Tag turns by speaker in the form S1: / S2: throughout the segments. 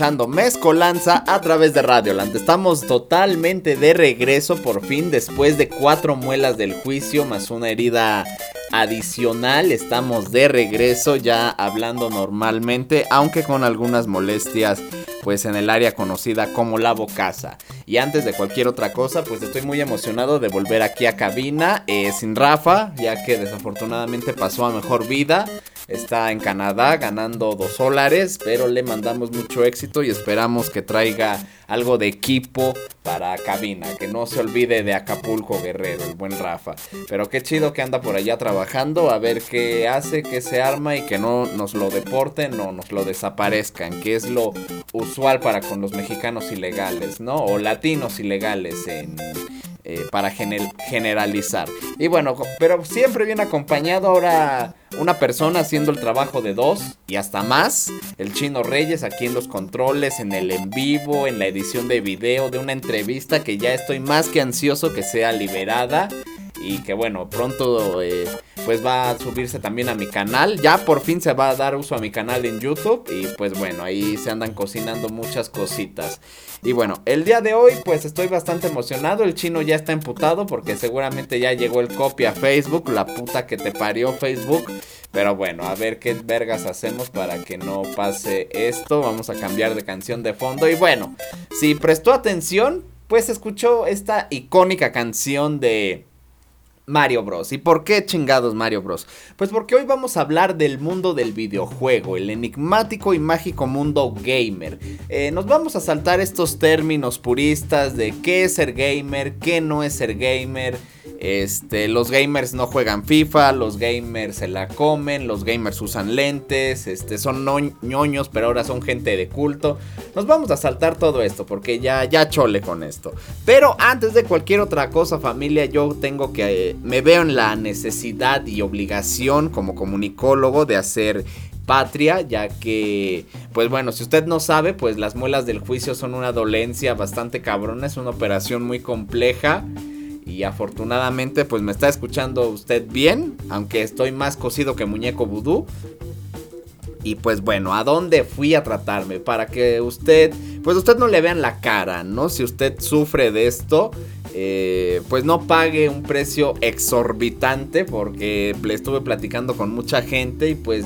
S1: Escuchando Mezcolanza a través de Radioland. Estamos totalmente de regreso por fin después de cuatro muelas del juicio más una herida adicional. Estamos de regreso ya hablando normalmente, aunque con algunas molestias pues en el área conocida como la Bocasa. Y antes de cualquier otra cosa, pues estoy muy emocionado de volver aquí a cabina eh, sin Rafa, ya que desafortunadamente pasó a mejor vida. Está en Canadá ganando dos dólares, pero le mandamos mucho éxito y esperamos que traiga algo de equipo para cabina. Que no se olvide de Acapulco Guerrero, el buen Rafa. Pero qué chido que anda por allá trabajando, a ver qué hace, qué se arma y que no nos lo deporten o nos lo desaparezcan, que es lo usual para con los mexicanos ilegales, ¿no? O latinos ilegales en eh, para generalizar. Y bueno, pero siempre viene acompañado ahora una persona haciendo el trabajo de dos y hasta más. El chino Reyes aquí en los controles, en el en vivo, en la edición de video de una entrevista que ya estoy más que ansioso que sea liberada y que bueno, pronto eh, pues va a subirse también a mi canal. Ya por fin se va a dar uso a mi canal en YouTube y pues bueno, ahí se andan cocinando muchas cositas. Y bueno, el día de hoy pues estoy bastante emocionado, el chino ya está emputado porque seguramente ya llegó el copy a Facebook, la puta que te parió Facebook. Pero bueno, a ver qué vergas hacemos para que no pase esto. Vamos a cambiar de canción de fondo. Y bueno, si prestó atención, pues escuchó esta icónica canción de Mario Bros. ¿Y por qué chingados Mario Bros? Pues porque hoy vamos a hablar del mundo del videojuego, el enigmático y mágico mundo gamer. Eh, nos vamos a saltar estos términos puristas de qué es ser gamer, qué no es ser gamer. Este, los gamers no juegan FIFA, los gamers se la comen, los gamers usan lentes, este, son ñoños, pero ahora son gente de culto. Nos vamos a saltar todo esto porque ya, ya chole con esto. Pero antes de cualquier otra cosa, familia, yo tengo que, me veo en la necesidad y obligación como comunicólogo de hacer patria, ya que, pues bueno, si usted no sabe, pues las muelas del juicio son una dolencia bastante cabrona, es una operación muy compleja. Y afortunadamente pues me está escuchando usted bien, aunque estoy más cocido que muñeco vudú. Y pues bueno, ¿a dónde fui a tratarme? Para que usted, pues usted no le vean la cara, ¿no? Si usted sufre de esto, eh, pues no pague un precio exorbitante porque le estuve platicando con mucha gente y pues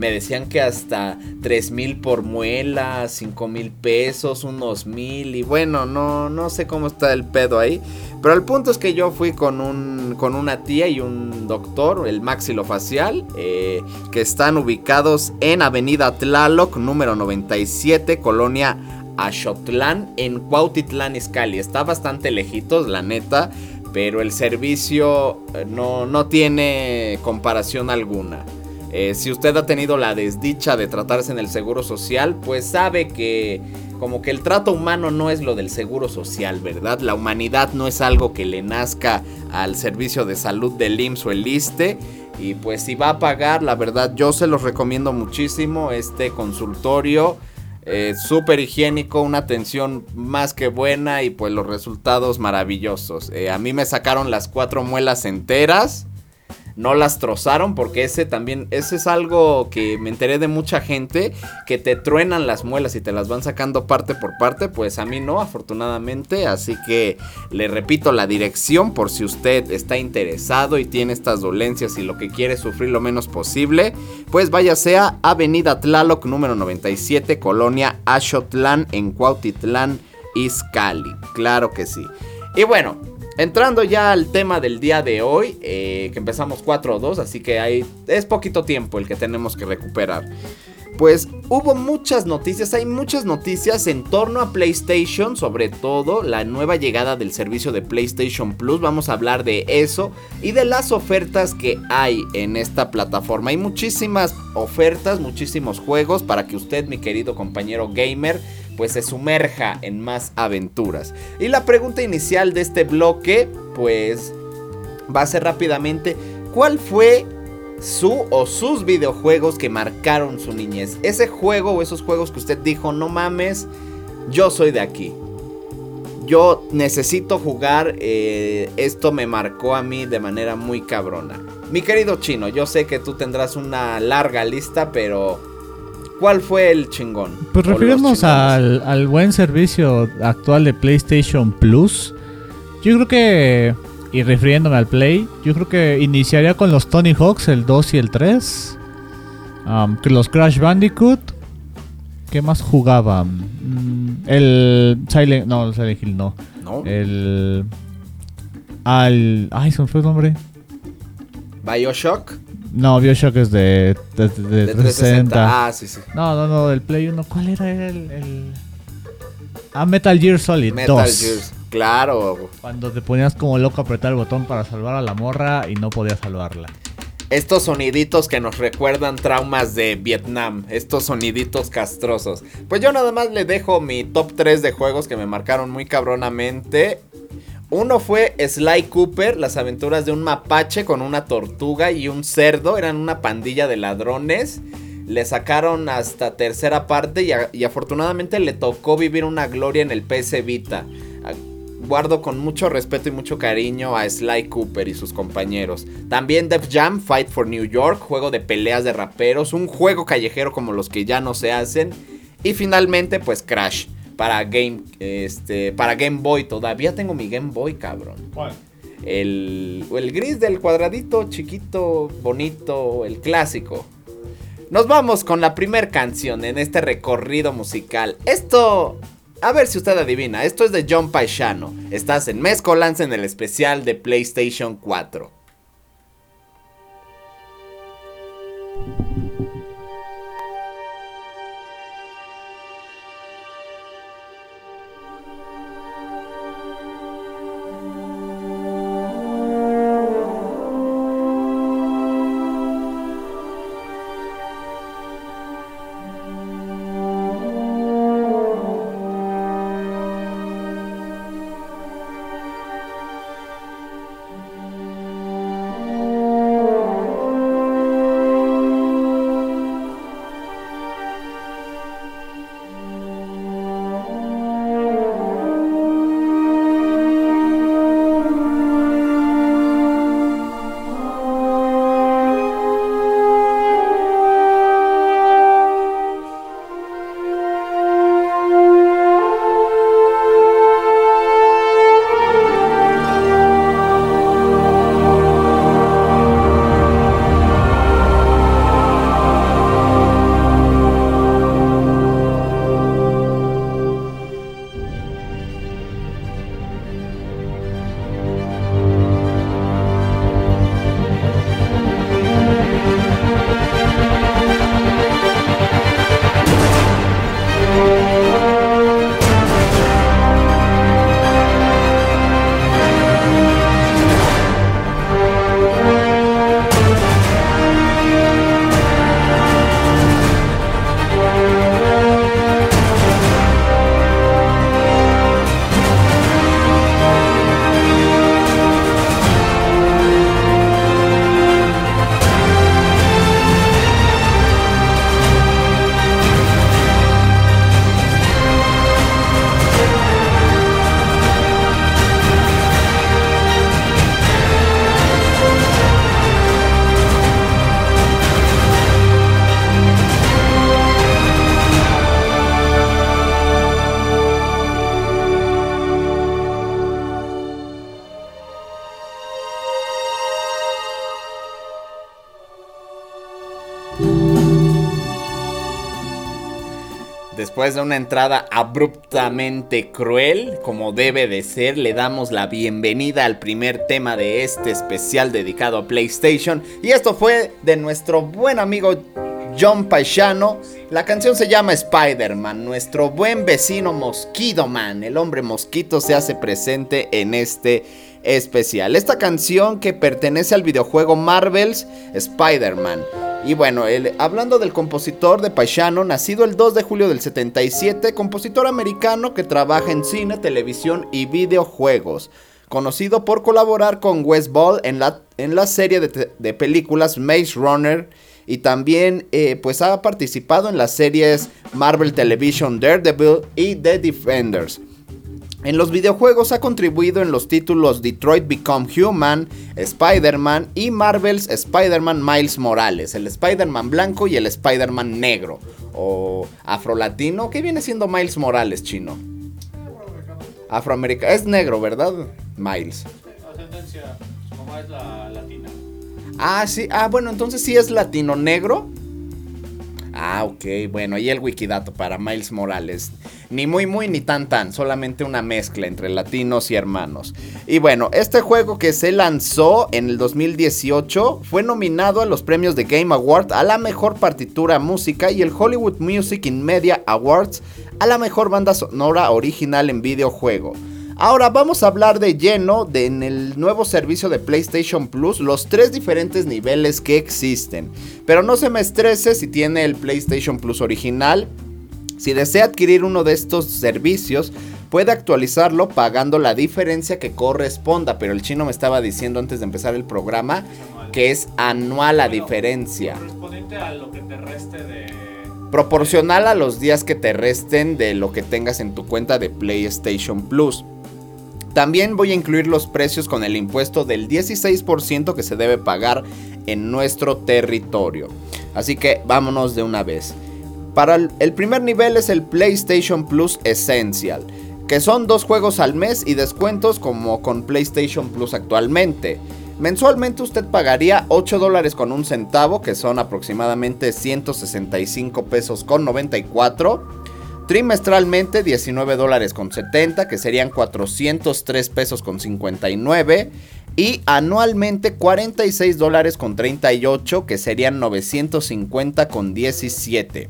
S1: me decían que hasta 3 mil por muela, 5 mil pesos, unos mil y bueno, no, no sé cómo está el pedo ahí. Pero el punto es que yo fui con, un, con una tía y un doctor, el maxilofacial, eh, que están ubicados en Avenida Tlaloc, número 97, Colonia Axotlán, en Cuautitlán, Izcalli. Está bastante lejitos, la neta, pero el servicio eh, no, no tiene comparación alguna. Eh, si usted ha tenido la desdicha de tratarse en el seguro social, pues sabe que como que el trato humano no es lo del seguro social, ¿verdad? La humanidad no es algo que le nazca al servicio de salud del IMSS o el ISTE. Y pues si va a pagar, la verdad yo se los recomiendo muchísimo este consultorio. Eh, súper higiénico, una atención más que buena y pues los resultados maravillosos. Eh, a mí me sacaron las cuatro muelas enteras no las trozaron porque ese también, ese es algo que me enteré de mucha gente que te truenan las muelas y te las van sacando parte por parte, pues a mí no, afortunadamente, así que le repito la dirección por si usted está interesado y tiene estas dolencias y lo que quiere sufrir lo menos posible, pues váyase a Avenida Tlaloc número 97, Colonia Ashotlán en Cuautitlán, Izcalli, claro que sí. Y bueno, Entrando ya al tema del día de hoy, eh, que empezamos 4-2, así que hay, es poquito tiempo el que tenemos que recuperar. Pues hubo muchas noticias, hay muchas noticias en torno a PlayStation, sobre todo la nueva llegada del servicio de PlayStation Plus, vamos a hablar de eso y de las ofertas que hay en esta plataforma. Hay muchísimas ofertas, muchísimos juegos para que usted, mi querido compañero gamer, pues se sumerja en más aventuras. Y la pregunta inicial de este bloque, pues va a ser rápidamente, ¿cuál fue su o sus videojuegos que marcaron su niñez. Ese juego o esos juegos que usted dijo, no mames, yo soy de aquí. Yo necesito jugar, eh, esto me marcó a mí de manera muy cabrona. Mi querido chino, yo sé que tú tendrás una larga lista, pero ¿cuál fue el chingón?
S2: Pues refiriéndonos al, al buen servicio actual de PlayStation Plus, yo creo que y refiriéndome al Play, yo creo que iniciaría con los Tony Hawks, el 2 y el 3. los Crash Bandicoot. ¿Qué más jugaban? Mm, el Silent. No, el Silent Hill no.
S1: No.
S2: El. Al. Ay, se me fue el nombre.
S1: Bioshock.
S2: No, Bioshock es de, de, 360.
S1: Ah, sí, sí.
S2: No, no, no, del Play 1. ¿Cuál era el, el... Ah, Metal Gear Solid Metal 2. Gear.
S1: Claro.
S2: Cuando te ponías como loco a apretar el botón para salvar a la morra y no podías salvarla.
S1: Estos soniditos que nos recuerdan traumas de Vietnam, estos soniditos castrosos. Pues yo nada más le dejo mi top 3 de juegos que me marcaron muy cabronamente. Uno fue Sly Cooper, las aventuras de un mapache con una tortuga y un cerdo, eran una pandilla de ladrones. Le sacaron hasta tercera parte y, afortunadamente le tocó vivir una gloria en el PS Vita guardo con mucho respeto y mucho cariño a Sly Cooper y sus compañeros. También Def Jam, Fight for New York, juego de peleas de raperos, un juego callejero como los que ya no se hacen. Y finalmente, pues Crash para Game, este, para Game Boy. Todavía tengo mi Game Boy, cabrón.
S2: ¿Cuál?
S1: El, el gris del cuadradito, chiquito, bonito, el clásico. Nos vamos con la primera canción en este recorrido musical. Esto a ver si usted adivina, esto es de John Paisano. Estás en Mezcolanza en el especial de PlayStation 4. Después de una entrada abruptamente cruel, como debe de ser, le damos la bienvenida al primer tema de este especial dedicado a PlayStation. Y esto fue de nuestro buen amigo John Paisano. La canción se llama Spider-Man. Nuestro buen vecino Mosquito Man, el hombre mosquito, se hace presente en este especial. Esta canción que pertenece al videojuego Marvel's Spider-Man. Y bueno, hablando del compositor de Paisano, nacido el 2 de julio del 77, compositor americano que trabaja en cine, televisión y videojuegos. conocido por colaborar con Wes Ball en la, en la serie de, películas Maze Runner y también eh, pues ha participado en las series Marvel Television Daredevil y The Defenders. En los videojuegos ha contribuido en los títulos Detroit Become Human, Spider-Man y Marvel's Spider-Man Miles Morales, el Spider-Man blanco y el Spider-Man negro, o afrolatino, ¿qué viene siendo Miles Morales chino? Afroamericano. Es negro, ¿verdad? Miles. Ascendencia, como es la latina. Ah, sí, ah, bueno, entonces sí es latino negro. Ah, ok, bueno, ahí el wikidato para Miles Morales. Ni muy muy ni tan tan, solamente una mezcla entre latinos y hermanos. Y bueno, este juego que se lanzó en el 2018 fue nominado a los premios de Game Award a la mejor partitura música y el Hollywood Music in Media Awards a la mejor banda sonora original en videojuego. Ahora vamos a hablar de lleno de en el nuevo servicio de PlayStation Plus los tres diferentes niveles que existen. Pero no se me estrese si tiene el PlayStation Plus original. Si desea adquirir uno de estos servicios, puede actualizarlo pagando la diferencia que corresponda. Pero el chino me estaba diciendo antes de empezar el programa que es anual la diferencia. Correspondiente a lo que te reste de proporcional a los días que te resten de lo que tengas en tu cuenta de PlayStation Plus. También voy a incluir los precios con el impuesto del 16% que se debe pagar en nuestro territorio. Así que vámonos de una vez. Para el primer nivel es el PlayStation Plus Essential, que son dos juegos al mes y descuentos como con PlayStation Plus actualmente. Mensualmente usted pagaría 8 dólares con un centavo, que son aproximadamente 165 pesos con 94 trimestralmente 19 dólares con 70, que serían 403 pesos con 59. Y anualmente 46 dólares con 38, que serían 950 con 17.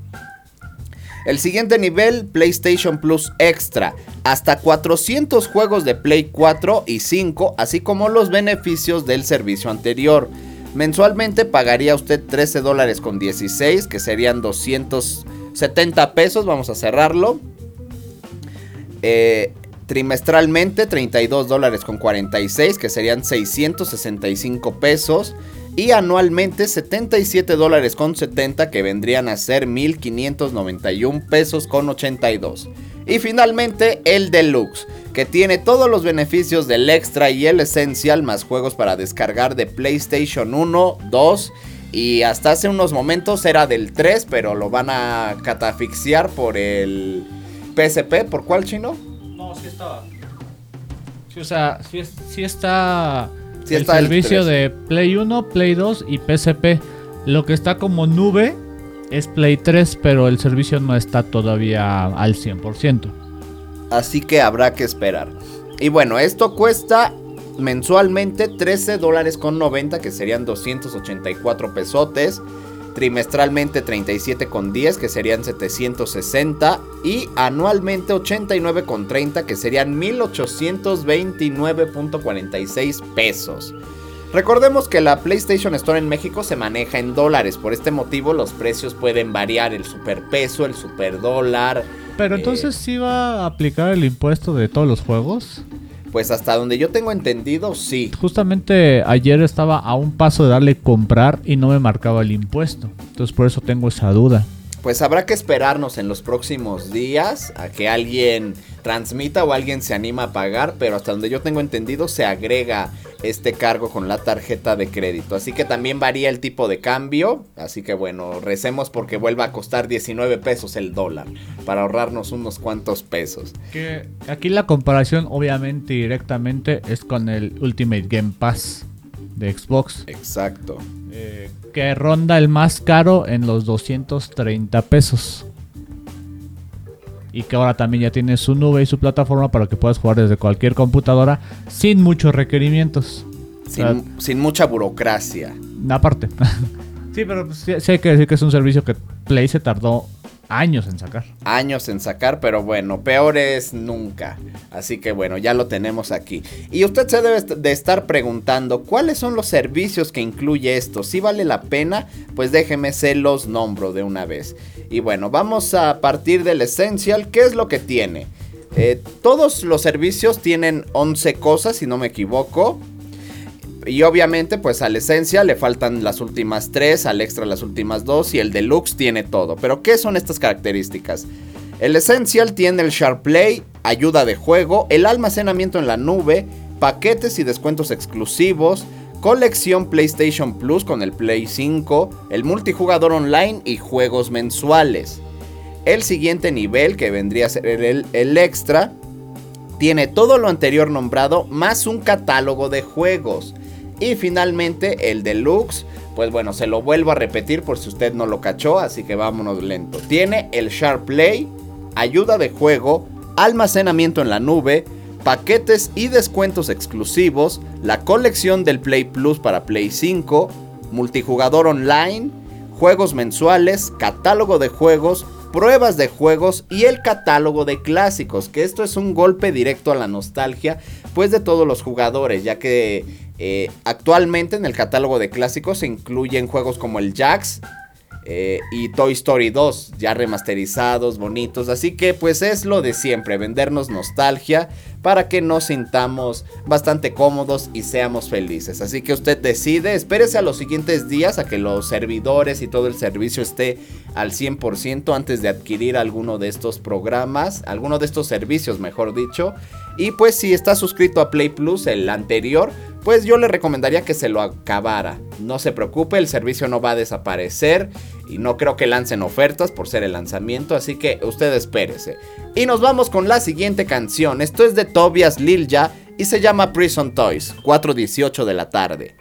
S1: El siguiente nivel, PlayStation Plus Extra, hasta 400 juegos de Play 4 y 5, así como los beneficios del servicio anterior. Mensualmente pagaría usted 13 dólares con 16, que serían 200 70 pesos, vamos a cerrarlo. Eh, trimestralmente 32 dólares con 46, que serían 665 pesos. Y anualmente 77 dólares con 70, que vendrían a ser 1591 pesos con 82. Y finalmente el deluxe, que tiene todos los beneficios del extra y el esencial, más juegos para descargar de PlayStation 1, 2 y hasta hace unos momentos era del 3, pero lo van a catafixiar por el PSP. ¿Por cuál chino? No, sí estaba.
S2: Sí, o sea, sí, está el servicio de Play 1, Play 2 y PSP. Lo que está como nube es Play 3, pero el servicio no está todavía al 100%.
S1: Así que habrá que esperar. Y bueno, esto cuesta mensualmente 13 dólares con 90 que serían 284 pesotes. Trimestralmente 37 con 10 que serían 760 y anualmente 89 con 30 que serían 1829.46 pesos. Recordemos que la PlayStation Store en México se maneja en dólares, por este motivo los precios pueden variar, el superpeso, el superdólar.
S2: Pero entonces si eh, va a aplicar el impuesto de todos los juegos.
S1: Pues hasta donde yo tengo entendido, sí.
S2: Justamente ayer estaba a un paso de darle comprar y no me marcaba el impuesto. Entonces por eso tengo esa duda
S1: pues habrá que esperarnos en los próximos días a que alguien transmita o alguien se anima a pagar, pero hasta donde yo tengo entendido se agrega este cargo con la tarjeta de crédito. Así que también varía el tipo de cambio, así que bueno, recemos porque vuelva a costar 19 pesos el dólar para ahorrarnos unos cuantos pesos.
S2: Que aquí la comparación obviamente directamente es con el Ultimate Game Pass de Xbox.
S1: Exacto.
S2: Eh, que ronda el más caro en los 230 pesos. Y que ahora también ya tiene su nube y su plataforma para que puedas jugar desde cualquier computadora sin muchos requerimientos.
S1: Sin, mucha burocracia.
S2: Aparte. sí, pero pues sí hay que decir que es un servicio que Play se tardó años en sacar.
S1: Años en sacar, pero bueno, peor es nunca. Así que bueno, ya lo tenemos aquí. Y usted se debe de estar preguntando cuáles son los servicios que incluye esto. Si vale la pena, pues déjeme se los nombro de una vez. Y bueno, vamos a partir del Essential. ¿Qué es lo que tiene? Eh, todos los servicios tienen 11 cosas, si no me equivoco. Y obviamente, pues al esencia le faltan las últimas 3, al extra las últimas 2 y el deluxe tiene todo. Pero, ¿qué son estas características? El Essential tiene el Sharp Play, ayuda de juego, el almacenamiento en la nube, paquetes y descuentos exclusivos, colección PlayStation Plus con el Play 5, el multijugador online y juegos mensuales. El siguiente nivel, que vendría a ser el, el extra, tiene todo lo anterior nombrado más un catálogo de juegos. Y finalmente el deluxe, pues bueno, se lo vuelvo a repetir por si usted no lo cachó, así que vámonos lento. Tiene el Sharp Play, ayuda de juego, almacenamiento en la nube, paquetes y descuentos exclusivos, la colección del Play Plus para Play 5, multijugador online, juegos mensuales, catálogo de juegos, pruebas de juegos y el catálogo de clásicos, que esto es un golpe directo a la nostalgia, pues de todos los jugadores, ya que eh, actualmente en el catálogo de clásicos se incluyen juegos como el Jax, eh, y Toy Story 2, ya remasterizados, bonitos. Así que pues es lo de siempre, vendernos nostalgia para que nos sintamos bastante cómodos y seamos felices. Así que usted decide, espérese a los siguientes días a que los servidores y todo el servicio esté al 100% antes de adquirir alguno de estos programas, alguno de estos servicios mejor dicho. Y pues si está suscrito a Play Plus, el anterior, pues yo le recomendaría que se lo acabara. No se preocupe, el servicio no va a desaparecer y no creo que lancen ofertas por ser el lanzamiento, así que usted espérese. Y nos vamos con la siguiente canción. Esto es de Tobias Lilja y se llama Prison Toys, 4.18 de la tarde.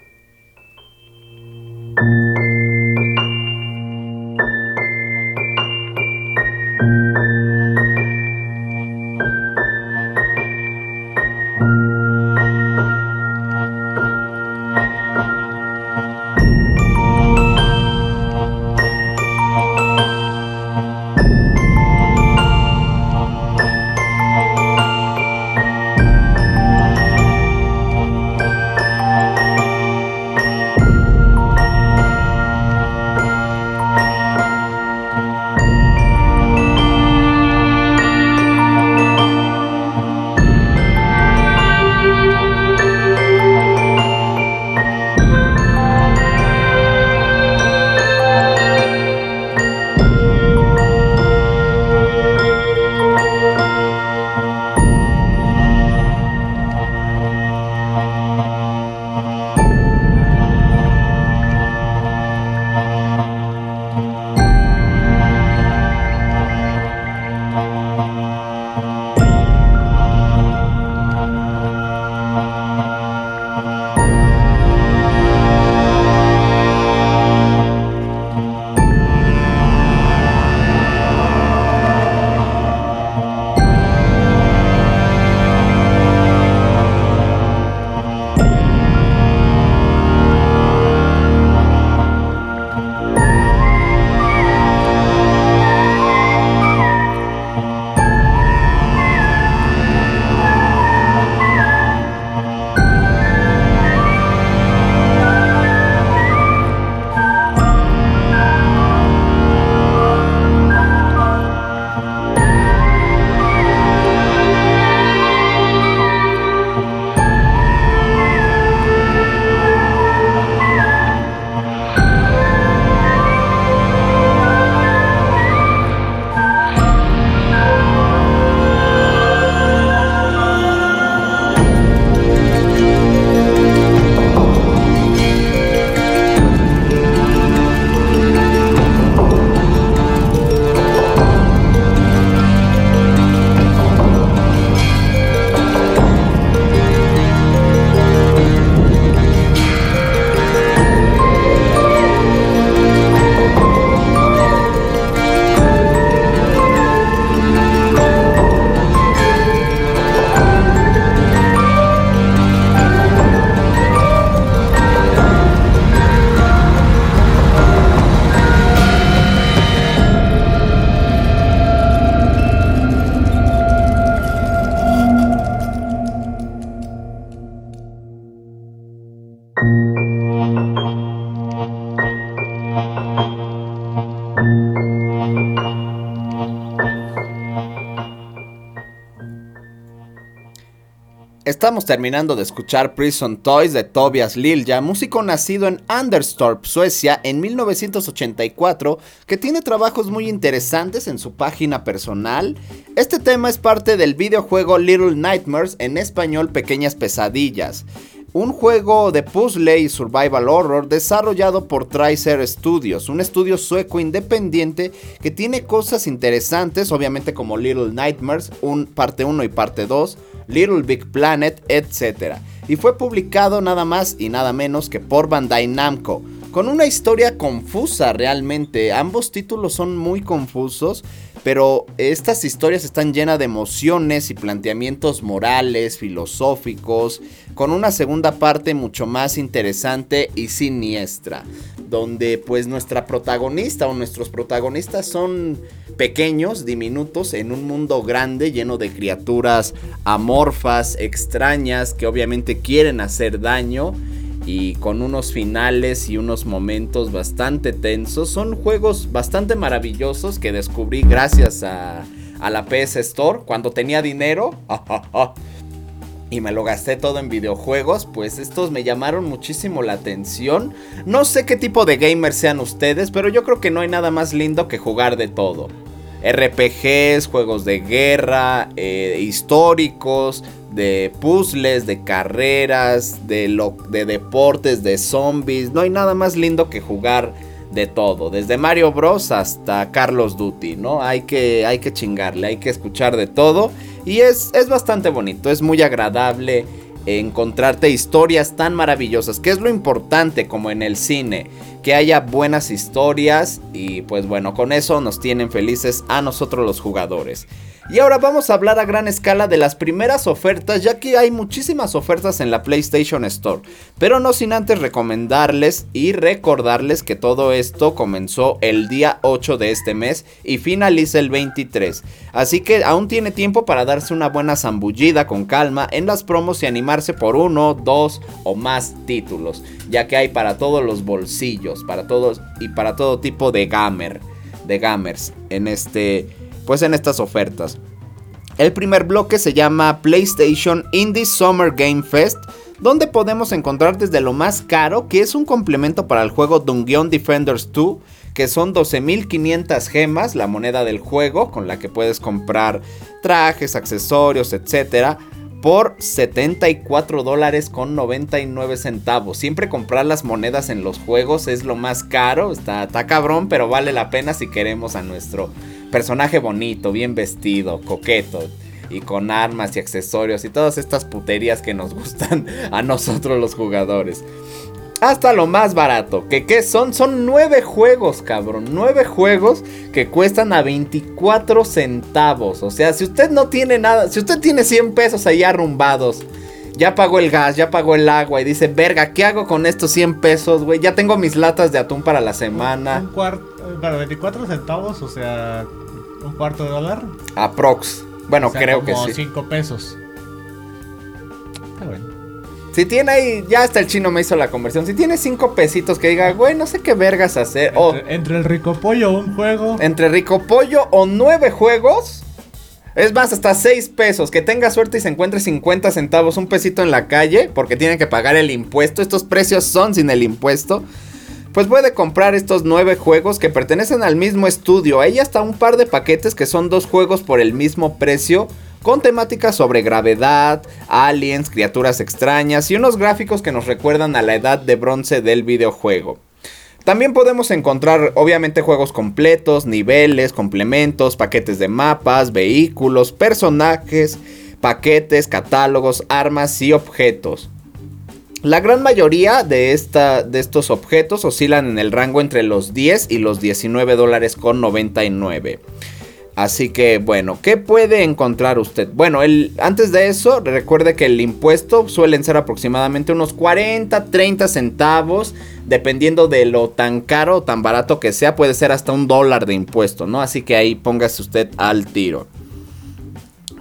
S1: Terminando de escuchar Prison Toys de Tobias Lilja, músico nacido en Anderstorp, Suecia, en 1984, que tiene trabajos muy interesantes en su página personal. Este tema es parte del videojuego Little Nightmares, en español Pequeñas Pesadillas un juego de puzzle y survival horror desarrollado por Tricer Studios, un estudio sueco independiente que tiene cosas interesantes, obviamente como Little Nightmares, un parte 1 y parte 2, Little Big Planet, etc. Y fue publicado nada más y nada menos que por Bandai Namco con una historia confusa realmente. Ambos títulos son muy confusos, pero estas historias están llenas de emociones y planteamientos morales, filosóficos, con una segunda parte mucho más interesante y siniestra, donde pues nuestra protagonista o nuestros protagonistas son pequeños, diminutos, en un mundo grande lleno de criaturas amorfas, extrañas, que obviamente quieren hacer daño y con unos finales y unos momentos bastante tensos. Son juegos bastante maravillosos que descubrí gracias a, la PS Store cuando tenía dinero. y me lo gasté todo en videojuegos, pues estos me llamaron muchísimo la atención. No sé qué tipo de gamers sean ustedes, pero yo creo que no hay nada más lindo que jugar de todo. RPGs, juegos de guerra, eh, históricos, de puzzles, de carreras, de, lo, de deportes, de zombies. No hay nada más lindo que jugar de todo, desde Mario Bros hasta Carlos Duty, ¿no? Hay que, hay que chingarle, hay que escuchar de todo y es, es bastante bonito, es muy agradable encontrarte historias tan maravillosas, que es lo importante como en el cine, que haya buenas historias y pues bueno, con eso nos tienen felices a nosotros los jugadores. Y ahora vamos a hablar a gran escala de las primeras ofertas, ya que hay muchísimas ofertas en la PlayStation Store. Pero no sin antes recomendarles y recordarles que todo esto comenzó el día 8 de este mes y finaliza el 23. Así que aún tiene tiempo para darse una buena zambullida con calma en las promos y animarse por uno, dos o más títulos. Ya que hay para todos los bolsillos, para todos y para todo tipo de gamer, de gamers en este pues en estas ofertas. El primer bloque se llama PlayStation Indie Summer Game Fest, donde podemos encontrar desde lo más caro, que es un complemento para el juego Dungeon Defenders 2, que son 12.500 gemas, la moneda del juego, con la que puedes comprar trajes, accesorios, etc. Por 74 dólares con 99 centavos. Siempre comprar las monedas en los juegos es lo más caro. Está, está cabrón, pero vale la pena si queremos a nuestro personaje bonito, bien vestido, coqueto y con armas y accesorios y todas estas puterías que nos gustan a nosotros los jugadores. Hasta lo más barato, que qué son? Son nueve juegos, cabrón. Nueve juegos que cuestan a 24 centavos. O sea, si usted no tiene nada, si usted tiene 100 pesos ahí arrumbados, ya pagó el gas, ya pagó el agua y dice, verga, ¿qué hago con estos 100 pesos, güey? Ya tengo mis latas de atún para la semana.
S2: Un cuarto, para 24 centavos, o sea, un cuarto de dólar.
S1: Aprox. Bueno, creo que sí.
S2: 5 pesos. Está
S1: bueno. Si tiene ahí, ya hasta el chino me hizo la conversión. Si tiene 5 pesitos que diga, güey, no sé qué vergas hacer.
S2: Entre, o, entre el rico pollo o un juego.
S1: Entre rico pollo o 9 juegos. Es más, hasta 6 pesos. Que tenga suerte y se encuentre 50 centavos, un pesito en la calle. Porque tiene que pagar el impuesto. Estos precios son sin el impuesto pues puede comprar estos nueve juegos que pertenecen al mismo estudio. Hay hasta un par de paquetes que son dos juegos por el mismo precio. Con temáticas sobre gravedad, aliens, criaturas extrañas y unos gráficos que nos recuerdan a la edad de bronce del videojuego. También podemos encontrar obviamente juegos completos, niveles, complementos, paquetes de mapas, vehículos, personajes, paquetes, catálogos, armas y objetos. La gran mayoría de, esta, de estos objetos oscilan en el rango entre los 10 y los 19 dólares con 99. Así que bueno, ¿qué puede encontrar usted? Bueno, el, antes de eso, recuerde que el impuesto suelen ser aproximadamente unos 40, 30 centavos, dependiendo de lo tan caro o tan barato que sea, puede ser hasta un dólar de impuesto, ¿no? Así que ahí póngase usted al tiro.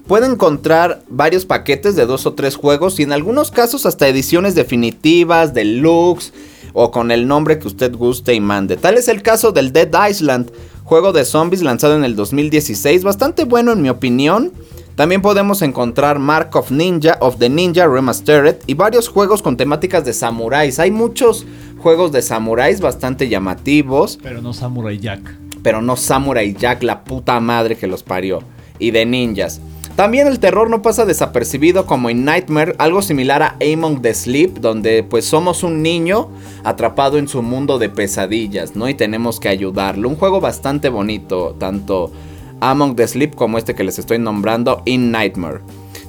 S1: Puede encontrar varios paquetes de dos o tres juegos y en algunos casos hasta ediciones definitivas, deluxe o con el nombre que usted guste y mande. Tal es el caso del Dead Island, juego de zombies lanzado en el 2016, bastante bueno en mi opinión. También podemos encontrar Mark of Ninja, of the Ninja Remastered y varios juegos con temáticas de samuráis. Hay muchos juegos de samuráis bastante llamativos.
S2: Pero no Samurai Jack.
S1: Pero no Samurai Jack, la puta madre que los parió. Y de ninjas. También el terror no pasa desapercibido como en Nightmare, algo similar a Among the Sleep, donde pues somos un niño atrapado en su mundo de pesadillas, ¿no? Y tenemos que ayudarlo. Un juego bastante bonito, tanto Among the Sleep como este que les estoy nombrando, In Nightmare.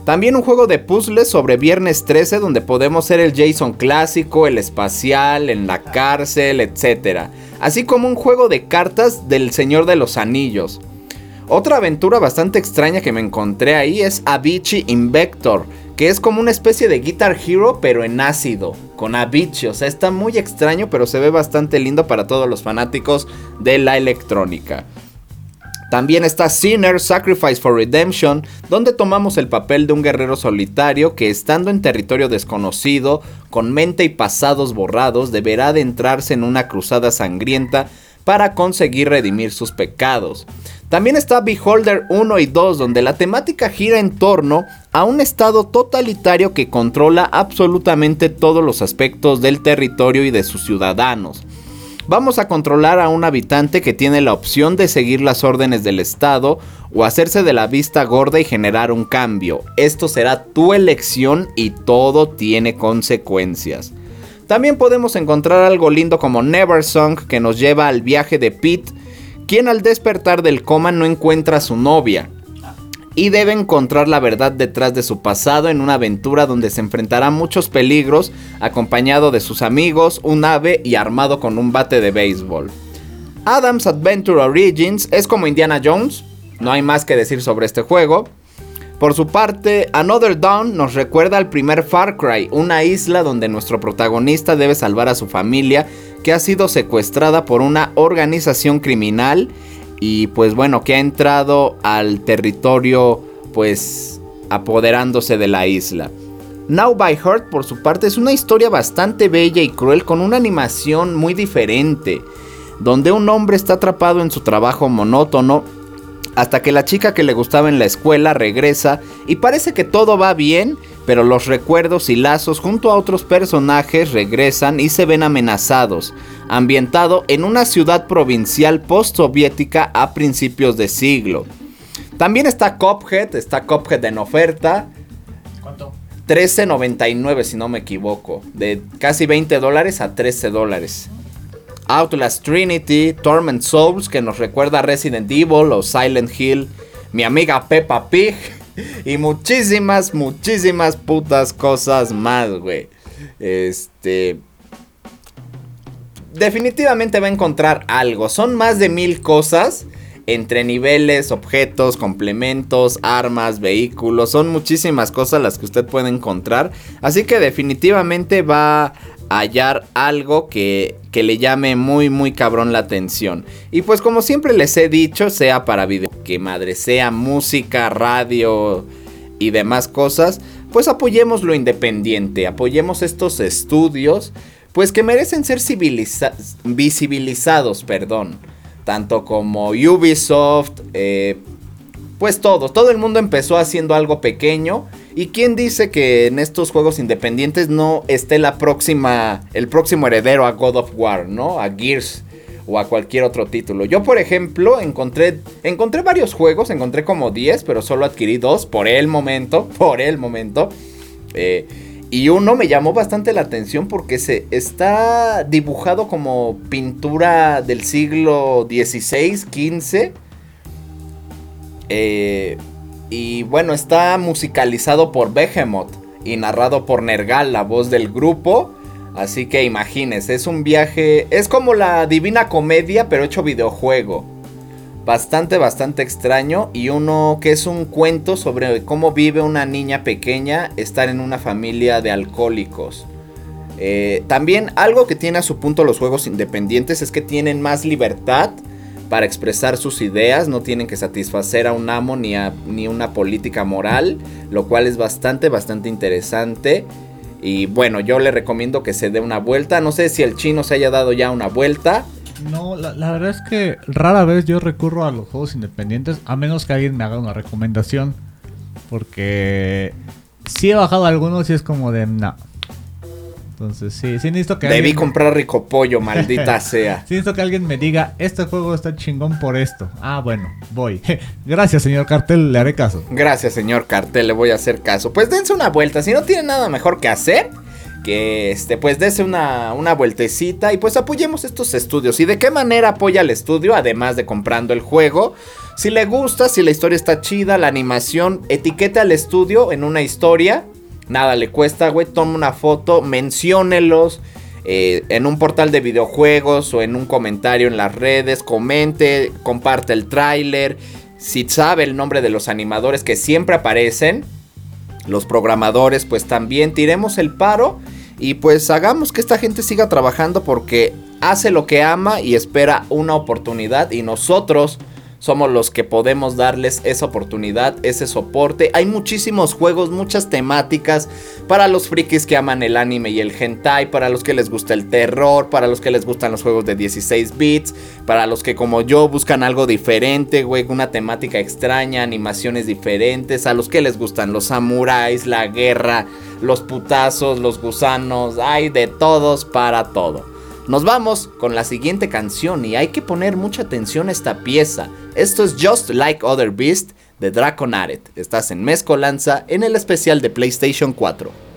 S1: También un juego de puzzles sobre Viernes 13 donde podemos ser el Jason clásico, el espacial, en la cárcel, etc. Así como un juego de cartas del Señor de los Anillos. Otra aventura bastante extraña que me encontré ahí es Avicii Invector, que es como una especie de Guitar Hero pero en ácido, con Avicii, o sea, está muy extraño pero se ve bastante lindo para todos los fanáticos de la electrónica. También está Sinner Sacrifice for Redemption, donde tomamos el papel de un guerrero solitario que estando en territorio desconocido, con mente y pasados borrados, deberá adentrarse en una cruzada sangrienta para conseguir redimir sus pecados. También está Beholder 1 y 2, donde la temática gira en torno a un estado totalitario que controla absolutamente todos los aspectos del territorio y de sus ciudadanos. Vamos a controlar a un habitante que tiene la opción de seguir las órdenes del Estado o hacerse de la vista gorda y generar un cambio. Esto será tu elección y todo tiene consecuencias. También podemos encontrar algo lindo como Never Song que nos lleva al viaje de Pete quien al despertar del coma no encuentra a su novia y debe encontrar la verdad detrás de su pasado en una aventura donde se enfrentará a muchos peligros acompañado de sus amigos, un ave y armado con un bate de béisbol. Adam's Adventure Origins es como Indiana Jones, no hay más que decir sobre este juego. Por su parte, Another Dawn nos recuerda al primer Far Cry, una isla donde nuestro protagonista debe salvar a su familia que ha sido secuestrada por una organización criminal y pues bueno, que ha entrado al territorio pues apoderándose de la isla. Now by Heart por su parte es una historia bastante bella y cruel con una animación muy diferente, donde un hombre está atrapado en su trabajo monótono hasta que la chica que le gustaba en la escuela regresa y parece que todo va bien, pero los recuerdos y lazos junto a otros personajes regresan y se ven amenazados, ambientado en una ciudad provincial post-soviética a principios de siglo. También está Cophead, está Cophead en oferta.
S2: ¿Cuánto?
S1: 13.99 si no me equivoco, de casi 20 dólares a 13 dólares. Outlast Trinity, Torment Souls, que nos recuerda a Resident Evil o Silent Hill, mi amiga Peppa Pig y muchísimas, muchísimas putas cosas más, güey. Este... Definitivamente va a encontrar algo. Son más de mil cosas entre niveles, objetos, complementos, armas, vehículos. Son muchísimas cosas las que usted puede encontrar. Así que definitivamente va hallar algo que, que, le llame muy muy cabrón la atención. Y pues como siempre les he dicho, sea para video, que madre sea música, radio y demás cosas, pues apoyemos lo independiente, apoyemos estos estudios, pues que merecen ser visibilizados, perdón. Tanto como Ubisoft, eh, pues todo, todo el mundo empezó haciendo algo pequeño ¿Y quién dice que en estos juegos independientes no esté la próxima, el próximo heredero a God of War, ¿no? A Gears o a cualquier otro título. Yo, por ejemplo, encontré, encontré varios juegos, encontré como 10, pero solo adquirí dos por el momento, por el momento. Eh, y uno me llamó bastante la atención porque se está dibujado como pintura del siglo XVI, XV. Eh, y bueno, está musicalizado por Behemoth y narrado por Nergal, la voz del grupo. Así que imagínense, es un viaje, es como la Divina Comedia, pero hecho videojuego. Bastante, bastante extraño. Y uno que es un cuento sobre cómo vive una niña pequeña estar en una familia de alcohólicos. Eh, también algo que tiene a su punto los juegos independientes es que tienen más libertad para expresar sus ideas, no tienen que satisfacer a un amo ni a ni una política moral, lo cual es bastante, bastante interesante. Y bueno, yo le recomiendo que se dé una vuelta. No sé si el chino se haya dado ya una vuelta.
S2: No, la, la, verdad es que rara vez yo recurro a los juegos independientes, a menos que alguien me haga una recomendación. Porque sí he bajado algunos y es como de no. Entonces sí, sí necesito que
S1: Debí
S2: alguien...
S1: comprar rico pollo, maldita sea.
S2: Sí necesito que alguien me diga, este juego está chingón por esto. Ah, bueno, voy. Gracias, señor Cartel, le haré caso.
S1: Gracias, señor Cartel, le voy a hacer caso. Pues dense una vuelta, si no tienen nada mejor que hacer, que este, pues dense una, una vueltecita y pues apoyemos estos estudios. ¿Y de qué manera apoya el estudio? Además de comprando el juego. Si le gusta, si la historia está chida, la animación, etiquete al estudio en una historia. Nada le cuesta, güey. Tome una foto, menciónelos. eh, en un portal de videojuegos o en un comentario en las redes, comente, comparte el tráiler, si sabe el nombre de los animadores que siempre aparecen, los programadores, pues también tiremos el paro y pues hagamos que esta gente siga trabajando porque hace lo que ama y espera una oportunidad y nosotros somos los que podemos darles esa oportunidad, ese soporte. Hay muchísimos juegos, muchas temáticas para los frikis que aman el anime y el hentai, para los que les gusta el terror, para los que les gustan los juegos de 16 bits, para los que como yo buscan algo diferente, güey, una temática extraña, animaciones diferentes, a los que les gustan los samuráis, la guerra, los putazos, los gusanos, hay de todos para todo. Nos vamos con la siguiente canción y hay que poner mucha atención a esta pieza. Esto es Just Like Other Beast de Draconaret. Estás en Mezcolanza en el especial de PlayStation 4.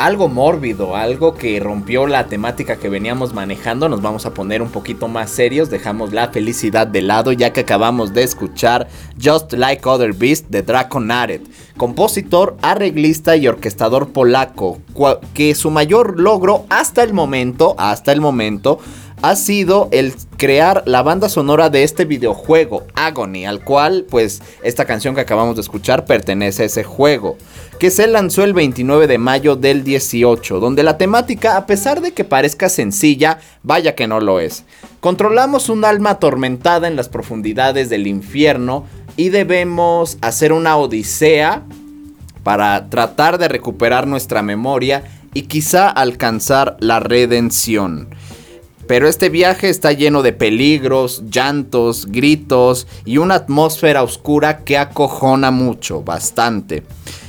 S1: Algo mórbido, algo que rompió la temática que veníamos manejando. Nos vamos a poner un poquito más serios, dejamos la felicidad de lado ya que acabamos de escuchar Just Like Other Beast de Draconaret, compositor, arreglista y orquestador polaco, que su mayor logro hasta el momento, hasta el momento, ha sido el crear la banda sonora de este videojuego, Agony, al cual pues esta canción que acabamos de escuchar pertenece a ese juego, que se lanzó el 29 de mayo del 18, donde la temática, a pesar de que parezca sencilla, vaya que no lo es. Controlamos un alma atormentada en las profundidades del infierno y debemos hacer una odisea para tratar de recuperar nuestra memoria y quizá alcanzar la redención. Pero este viaje está lleno de peligros, llantos, gritos y una atmósfera oscura que acojona mucho, bastante.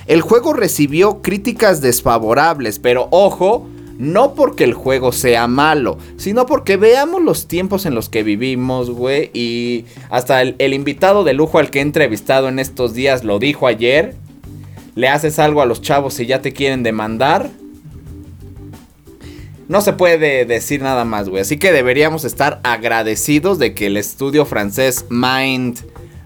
S1: El juego recibió críticas desfavorables, pero ojo, no porque el juego sea malo, sino porque veamos los tiempos en los que vivimos, güey. Y hasta el, invitado de lujo al que he entrevistado en estos días lo dijo ayer. Le haces algo a los chavos y ya te quieren demandar. No se puede decir nada más, güey. Así que deberíamos estar agradecidos de que el estudio francés Mind,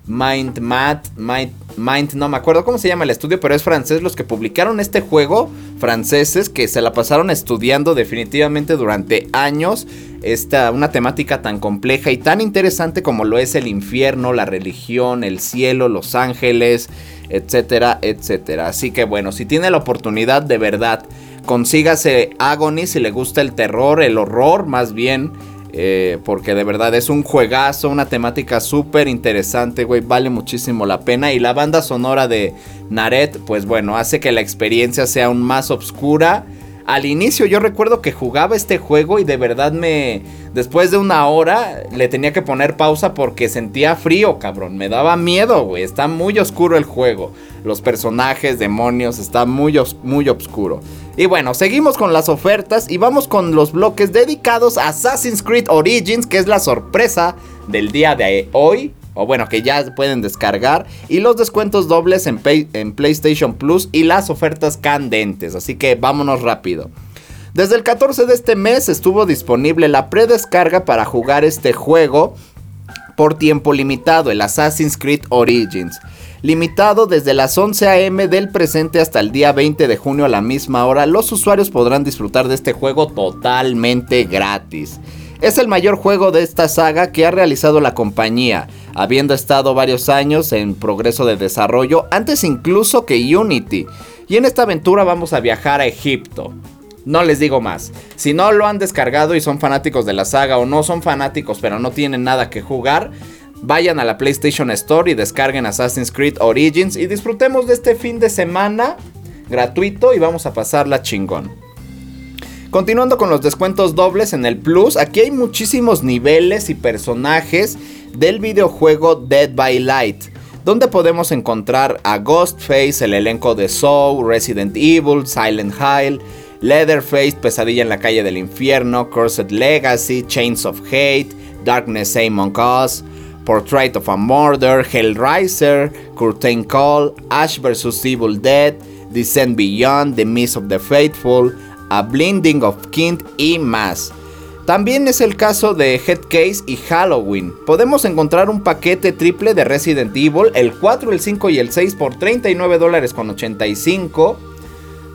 S1: Mind Mat, Mind, Mind, no me acuerdo cómo se llama el estudio, pero es francés los que publicaron este juego, franceses que se la pasaron estudiando definitivamente durante años esta una temática tan compleja y tan interesante como lo es el infierno, la religión, el cielo, los ángeles, etcétera, etcétera. Así que bueno, si tiene la oportunidad de verdad consígase Agony si le gusta el terror, el horror más bien. Eh, porque de verdad es un juegazo, una temática súper interesante, güey. Vale muchísimo la pena. Y la banda sonora de Naret, pues bueno, hace que la experiencia sea aún más oscura al inicio yo recuerdo que jugaba este juego y de verdad me... Después de una hora le tenía que poner pausa porque sentía frío, cabrón. Me daba miedo, güey. Está muy oscuro el juego. Los personajes, demonios, está muy, muy oscuro. Y bueno, seguimos con las ofertas y vamos con los bloques dedicados a Assassin's Creed Origins, que es la sorpresa del día de hoy o bueno, que ya pueden descargar, y los descuentos dobles en, PlayStation Plus y las ofertas candentes, así que vámonos rápido. Desde el 14 de este mes estuvo disponible la predescarga para jugar este juego por tiempo limitado, el Assassin's Creed Origins. Limitado desde las 11 am del presente hasta el día 20 de junio a la misma hora, los usuarios podrán disfrutar de este juego totalmente gratis. Es el mayor juego de esta saga que ha realizado la compañía, habiendo estado varios años en progreso de desarrollo, antes incluso que Unity. Y en esta aventura vamos a viajar a Egipto. No les digo más. Si no lo han descargado y son fanáticos de la saga o no son fanáticos pero no tienen nada que jugar, vayan a la PlayStation Store y descarguen Assassin's Creed Origins y disfrutemos de este fin de semana gratuito y vamos a pasarla chingón. Continuando con los descuentos dobles en el Plus, aquí hay muchísimos niveles y personajes del videojuego Dead by Light, donde podemos encontrar a Ghostface, el elenco de Soul, Resident Evil, Silent Hill, Leatherface, Pesadilla en la calle del infierno, Cursed Legacy, Chains of Hate, Darkness Among Us, Portrait of a Murder, Hellraiser, Curtain Call, Ash vs. Evil Dead, Descent Beyond, The Miss of the Faithful, a Blinding of Kind y más. También es el caso de Headcase y Halloween. Podemos encontrar un paquete triple de Resident Evil, el 4, el 5 y el 6 por 39 dólares con 85.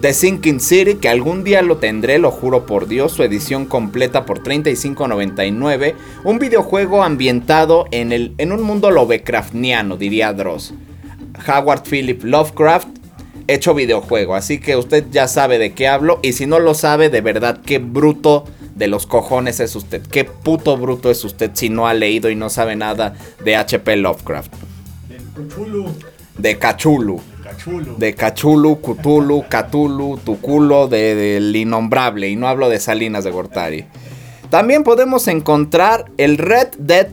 S1: The Sinking City, que algún día lo tendré, lo juro por Dios, su edición completa por 35.99. Un videojuego ambientado en, el, en un mundo Lovecraftiano, diría Dross. Howard Philip Lovecraft, hecho videojuego. Así que usted ya sabe de qué hablo. Y si no lo sabe, de verdad, qué bruto de los cojones es usted. Qué puto bruto es usted si no ha leído y no sabe nada de HP Lovecraft. De Cachulu. De Cachulu, Cthulhu, Catulu, Tuculo, del innombrable. Y no hablo de Salinas de Gortari. También podemos encontrar el Red Dead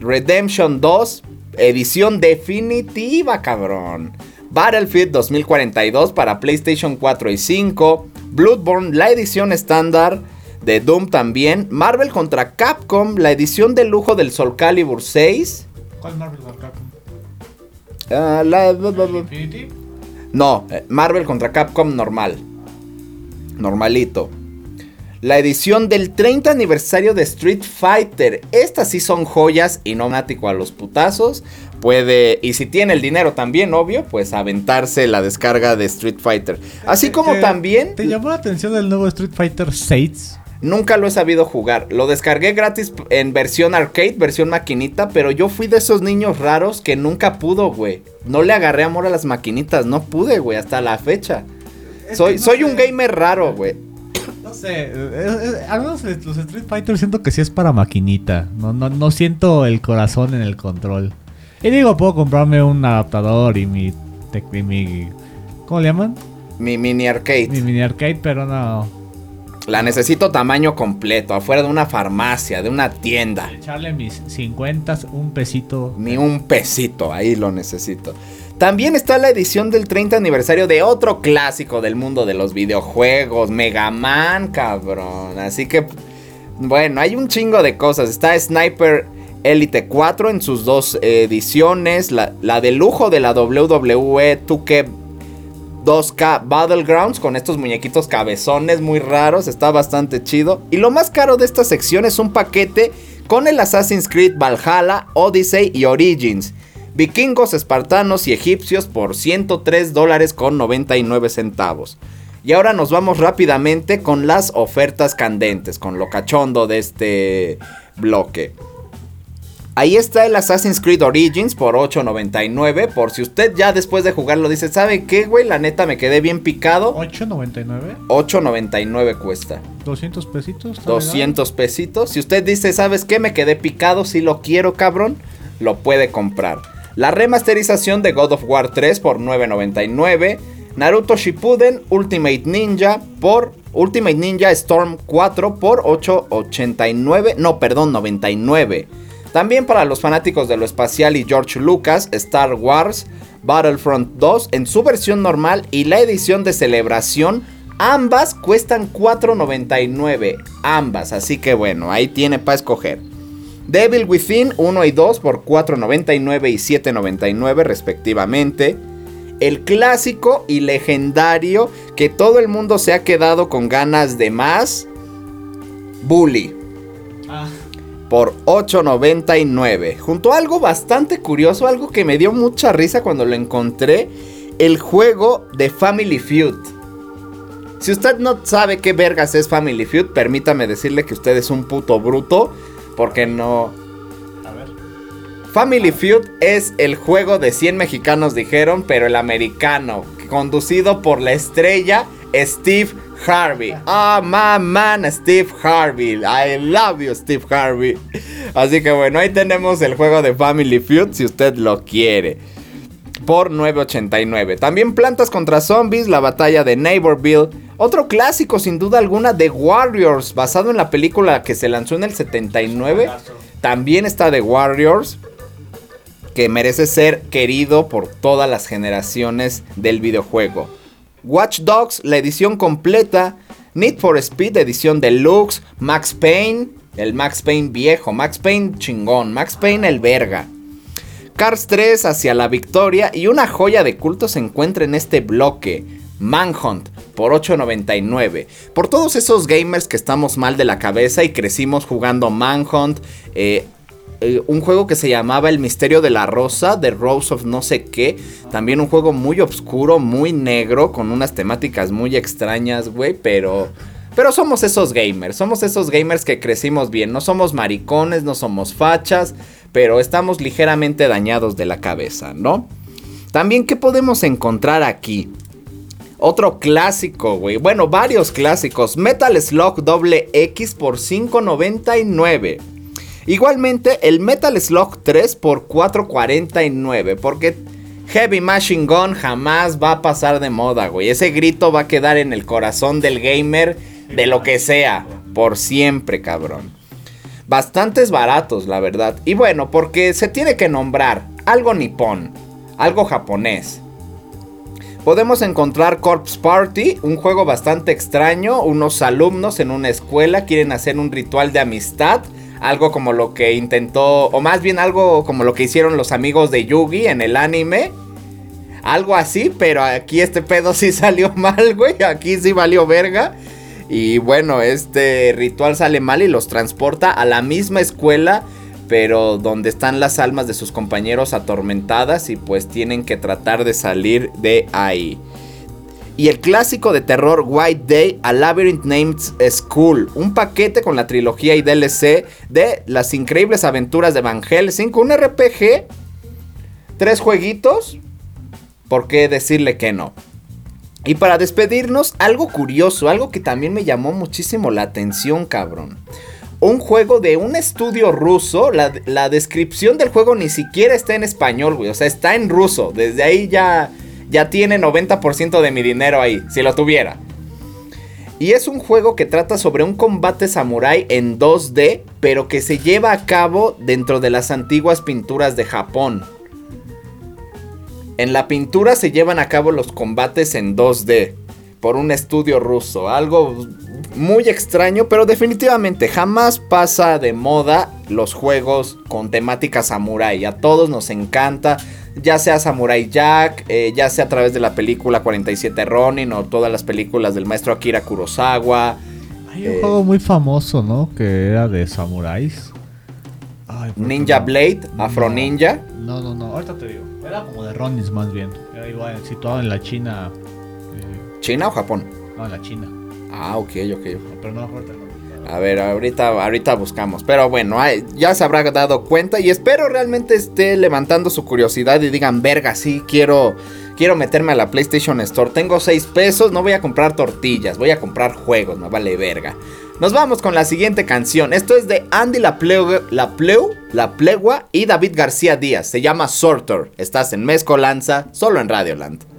S1: Redemption 2, edición definitiva, cabrón. Battlefield 2042 para PlayStation 4 y 5, Bloodborne, la edición estándar de Doom también, Marvel contra Capcom, la edición de lujo del Soul Calibur 6. ¿Cuál Marvel contra Capcom? Uh, no, eh, Marvel contra Capcom normal. Normalito. La edición del 30 aniversario de Street Fighter. Estas sí son joyas y no mático a los putazos puede, y si tiene el dinero también, obvio, pues aventarse la descarga de Street Fighter. Así como también...
S2: ¿Te llamó la atención el nuevo Street Fighter 6?
S1: Nunca lo he sabido jugar. Lo descargué gratis en versión arcade, versión maquinita, pero yo fui de esos niños raros que nunca pudo, güey. No le agarré amor a las maquinitas, no pude, güey, hasta la fecha. soy soy un gamer raro, güey.
S2: No sé, algunos de los Street Fighter siento que sí es para maquinita. No, no, no siento el corazón en el control. Y digo, puedo comprarme un adaptador y mi, y mi ¿Cómo le llaman?
S1: Mi mini arcade.
S2: Mi mini arcade, pero no.
S1: La necesito tamaño completo, afuera de una farmacia, de una tienda.
S2: Echarle mis 50, un pesito.
S1: Ni un pesito, ahí lo necesito. También está la edición del 30 aniversario de otro clásico del mundo de los videojuegos, Mega Man, cabrón. Así que, bueno, hay un chingo de cosas. Está Sniper Elite 4 en sus dos ediciones, la, la de lujo de la WWE 2K 2K Battlegrounds con estos muñequitos cabezones muy raros, está bastante chido. Y lo más caro de esta sección es un paquete con el Assassin's Creed Valhalla, Odyssey y Origins. Vikingos, espartanos y egipcios por 103 dólares con 99 centavos. Y ahora nos vamos rápidamente con las ofertas candentes, con lo cachondo de este bloque. Ahí está el Assassin's Creed Origins por 8.99. Por si usted ya después de jugarlo dice, ¿sabe qué, güey? La neta me quedé bien picado.
S2: ¿8.99?
S1: 8.99 cuesta.
S2: ¿200 pesitos?
S1: 200 pesitos. Si usted dice, ¿sabes qué? Me quedé picado, si lo quiero, cabrón, lo puede comprar. La remasterización de God of War 3 por 9.99. Naruto Shippuden Ultimate Ninja por Ultimate Ninja Storm 4 por 8.89. No, perdón, 99. También para los fanáticos de lo espacial y George Lucas, Star Wars Battlefront 2 en su versión normal y la edición de celebración, ambas cuestan 4.99, ambas, así que bueno, ahí tiene para escoger. Devil Within 1 y 2 por 4.99 y 7.99 respectivamente. El clásico y legendario que todo el mundo se ha quedado con ganas de más. Bully. Ah por 8.99. Junto a algo bastante curioso, algo que me dio mucha risa cuando lo encontré, el juego de Family Feud. Si usted no sabe qué vergas es Family Feud, permítame decirle que usted es un puto bruto, porque no... A ver. Family Feud es el juego de 100 mexicanos dijeron, pero el americano, conducido por la estrella Steve Harvey. Ah, my man, Steve Harvey. I love you, Steve Harvey. Así que bueno, ahí tenemos el juego de Family Feud si usted lo quiere. Por 9.89. También Plantas contra Zombies, la batalla de Neighborville. Otro clásico sin duda alguna de Warriors, basado en la película que se lanzó en el 79. También está The Warriors, que merece ser querido por todas las generaciones del videojuego. Watch Dogs, la edición completa, Need for Speed, edición deluxe, Max Payne, el Max Payne viejo, Max Payne chingón, Max Payne el verga. Cars 3 hacia la victoria y una joya de culto se encuentra en este bloque. Manhunt por 8.99. Por todos esos gamers que estamos mal de la cabeza y crecimos jugando Manhunt, eh, eh, un juego que se llamaba El Misterio de la Rosa, The Rose of no sé qué. También un juego muy oscuro, muy negro, con unas temáticas muy extrañas, güey, pero... Pero somos esos gamers, somos esos gamers que crecimos bien. No somos maricones, no somos fachas, pero estamos ligeramente dañados de la cabeza, ¿no? También, ¿qué podemos encontrar aquí? Otro clásico, güey. Bueno, varios clásicos. Metal Slug X por 5.99. Igualmente, el Metal Slug 3 por 4.49. Porque Heavy Machine Gun jamás va a pasar de moda, güey. Ese grito va a quedar en el corazón del gamer de lo que sea. Por siempre, cabrón. Bastantes baratos, la verdad. Y bueno, porque se tiene que nombrar algo nipón, algo japonés. Podemos encontrar Corpse Party, un juego bastante extraño. Unos alumnos en una escuela quieren hacer un ritual de amistad algo como lo que intentó, o más bien algo como lo que hicieron los amigos de Yugi en el anime. Algo así, pero aquí este pedo sí salió mal, güey. Aquí sí valió verga. Y bueno, este ritual sale mal y los transporta a la misma escuela, pero donde están las almas de sus compañeros atormentadas y pues tienen que tratar de salir de ahí. Y el clásico de terror White Day a Labyrinth Named School, un paquete con la trilogía y DLC de Las increíbles aventuras de Van Helsing, un RPG, tres jueguitos, ¿por qué decirle que no? Y para despedirnos, algo curioso, algo que también me llamó muchísimo la atención, cabrón. Un juego de un estudio ruso, la, la descripción del juego ni siquiera está en español, güey, o sea, está en ruso, desde ahí ya ya tiene 90% de mi dinero ahí, si lo tuviera. Y es un juego que trata sobre un combate samurái en 2D, pero que se lleva a cabo dentro de las antiguas pinturas de Japón. En la pintura se llevan a cabo los combates en 2D por un estudio ruso. Algo muy extraño, pero definitivamente jamás pasa de moda los juegos con temática samurai. A todos nos encanta ya sea Samurai Jack, eh, ya sea a través de la película 47 Ronin o todas las películas del maestro Akira Kurosawa.
S2: Hay un juego muy famoso, ¿no? Que era de samuráis.
S1: Ninja Blade, Afro Ninja.
S2: No, no, no, ahorita te digo. Era como de Ronins más bien. Era igual, situado en la China.
S1: Eh, ¿China o Japón?
S2: No, en la China.
S1: Ah, ok, ok.
S2: Pero no, ahorita
S1: a ver, ahorita, ahorita buscamos. Pero bueno, ya se habrá dado cuenta. Y espero realmente esté levantando su curiosidad y digan, verga, sí, quiero, quiero meterme a la PlayStation Store. Tengo 6 pesos, no voy a comprar tortillas, voy a comprar juegos, me vale verga. Nos vamos con la siguiente canción. Esto es de Andy La Pleu, y David García Díaz. Se llama Sorter. Estás en Mezcolanza, solo en Radioland.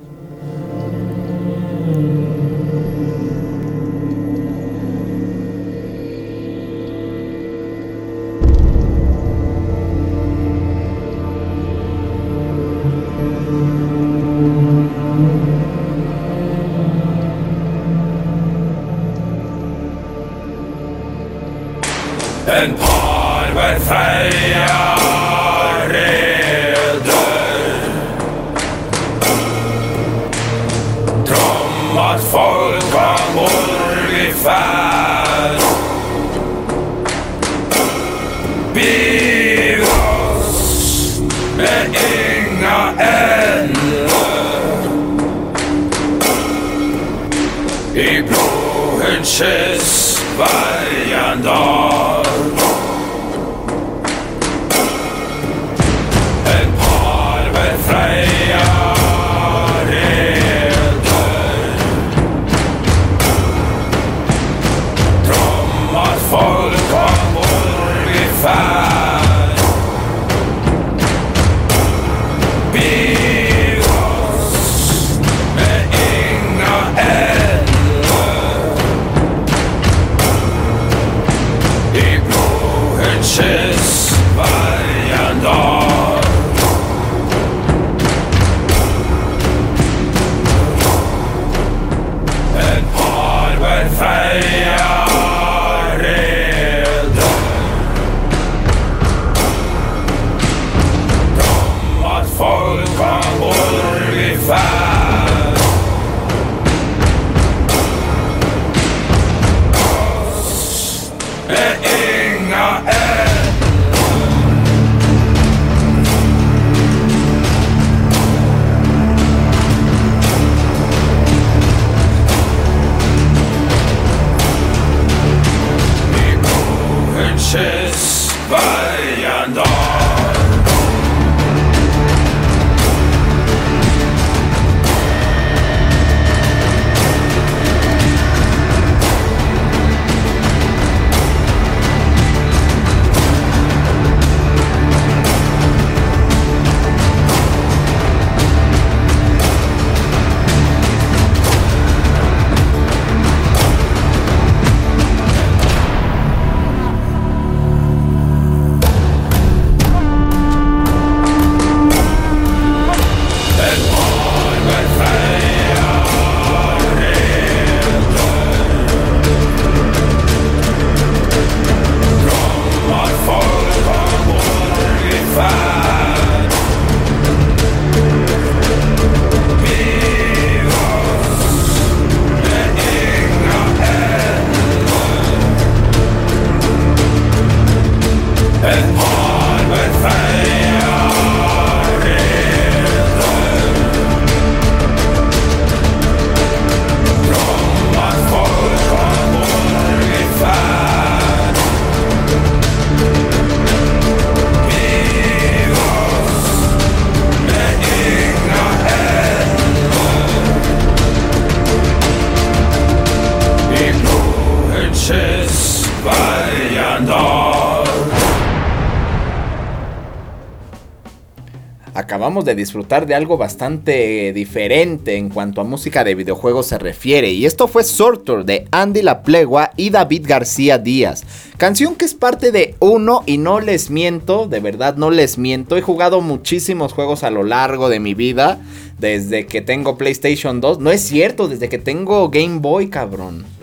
S1: De disfrutar de algo bastante diferente en cuanto a música de videojuegos se refiere. Y esto fue Sortor de Andy La Plegua y David García Díaz. Canción que es parte de uno y no les miento, de verdad no les miento. He jugado muchísimos juegos a lo largo de mi vida. Desde que tengo PlayStation 2. No es cierto, desde que tengo Game Boy, cabrón.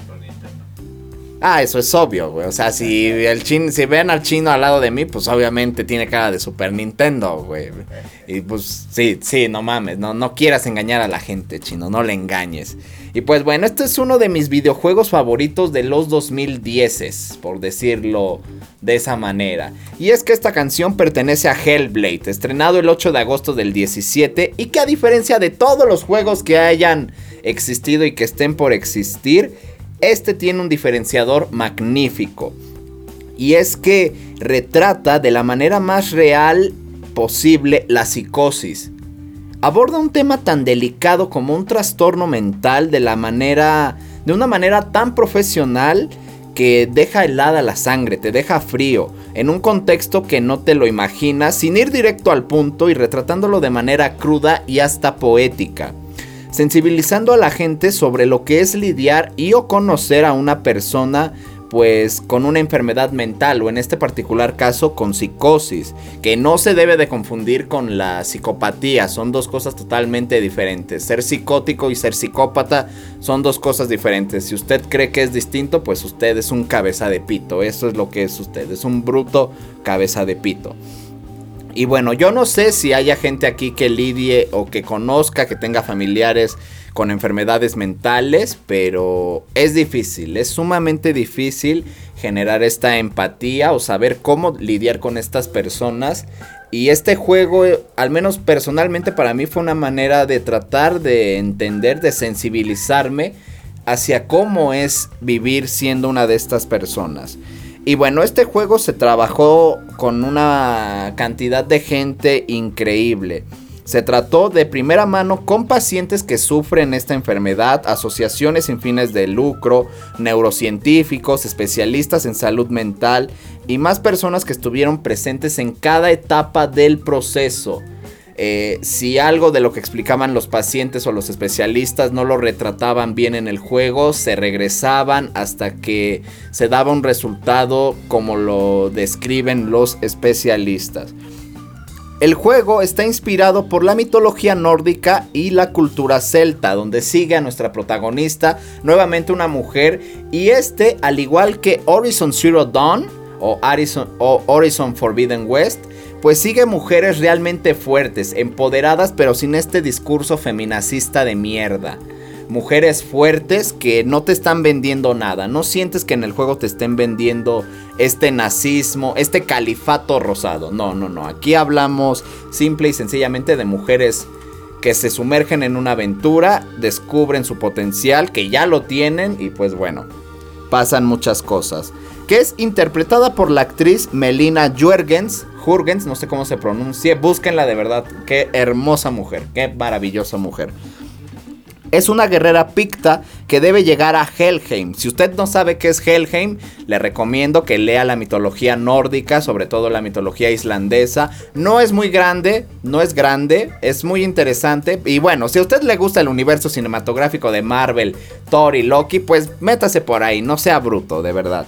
S1: Ah, eso es obvio, güey. O sea, si el chin, si ven al chino al lado de mí, pues obviamente tiene cara de Super Nintendo, güey. Y pues sí, sí, no mames, no, no quieras engañar a la gente, chino, no le engañes. Y pues bueno, este es uno de mis videojuegos favoritos de los 2010, por decirlo de esa manera. Y es que esta canción pertenece a Hellblade, estrenado el 8 de agosto del 17, y que a diferencia de todos los juegos que hayan existido y que estén por existir, este tiene un diferenciador magnífico. Y es que retrata de la manera más real posible la psicosis. Aborda un tema tan delicado como un trastorno mental de la manera de una manera tan profesional que deja helada la sangre, te deja frío, en un contexto que no te lo imaginas, sin ir directo al punto y retratándolo de manera cruda y hasta poética sensibilizando a la gente sobre lo que es lidiar y o conocer a una persona pues con una enfermedad mental o en este particular caso con psicosis, que no se debe de confundir con la psicopatía, son dos cosas totalmente diferentes. Ser psicótico y ser psicópata son dos cosas diferentes. Si usted cree que es distinto, pues usted es un cabeza de pito, eso es lo que es usted, es un bruto cabeza de pito. Y bueno, yo no sé si haya gente aquí que lidie o que conozca, que tenga familiares con enfermedades mentales, pero es difícil, es sumamente difícil generar esta empatía o saber cómo lidiar con estas personas. Y este juego, al menos personalmente para mí, fue una manera de tratar de entender, de sensibilizarme hacia cómo es vivir siendo una de estas personas. Y bueno, este juego se trabajó con una cantidad de gente increíble. Se trató de primera mano con pacientes que sufren esta enfermedad, asociaciones sin fines de lucro, neurocientíficos, especialistas en salud mental y más personas que estuvieron presentes en cada etapa del proceso. Eh, si algo de lo que explicaban los pacientes o los especialistas no lo retrataban bien en el juego, se regresaban hasta que se daba un resultado como lo describen los especialistas. El juego está inspirado por la mitología nórdica y la cultura celta, donde sigue a nuestra protagonista, nuevamente una mujer, y este, al igual que Horizon Zero Dawn o Horizon Forbidden West, pues sigue mujeres realmente fuertes, empoderadas, pero sin este discurso feminacista de mierda. Mujeres fuertes que no te están vendiendo nada. No sientes que en el juego te estén vendiendo este nazismo, este califato rosado. No, no, no. Aquí hablamos simple y sencillamente de mujeres que se sumergen en una aventura, descubren su potencial, que ya lo tienen y pues bueno, pasan muchas cosas que es interpretada por la actriz Melina Jurgens. No sé cómo se pronuncia, búsquenla de verdad, qué hermosa mujer, qué maravillosa mujer. Es una guerrera picta que debe llegar a Helheim. Si usted no sabe qué es Helheim, le recomiendo que lea la mitología nórdica, sobre todo la mitología islandesa. No es muy grande, no es grande, es muy interesante. Y bueno, si a usted le gusta el universo cinematográfico de Marvel, Thor y Loki, pues métase por ahí, no sea bruto, de verdad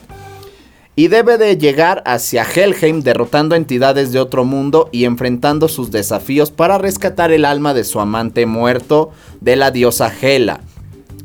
S1: y debe de llegar hacia Helheim derrotando entidades de otro mundo y enfrentando sus desafíos para rescatar el alma de su amante muerto de la diosa Hela.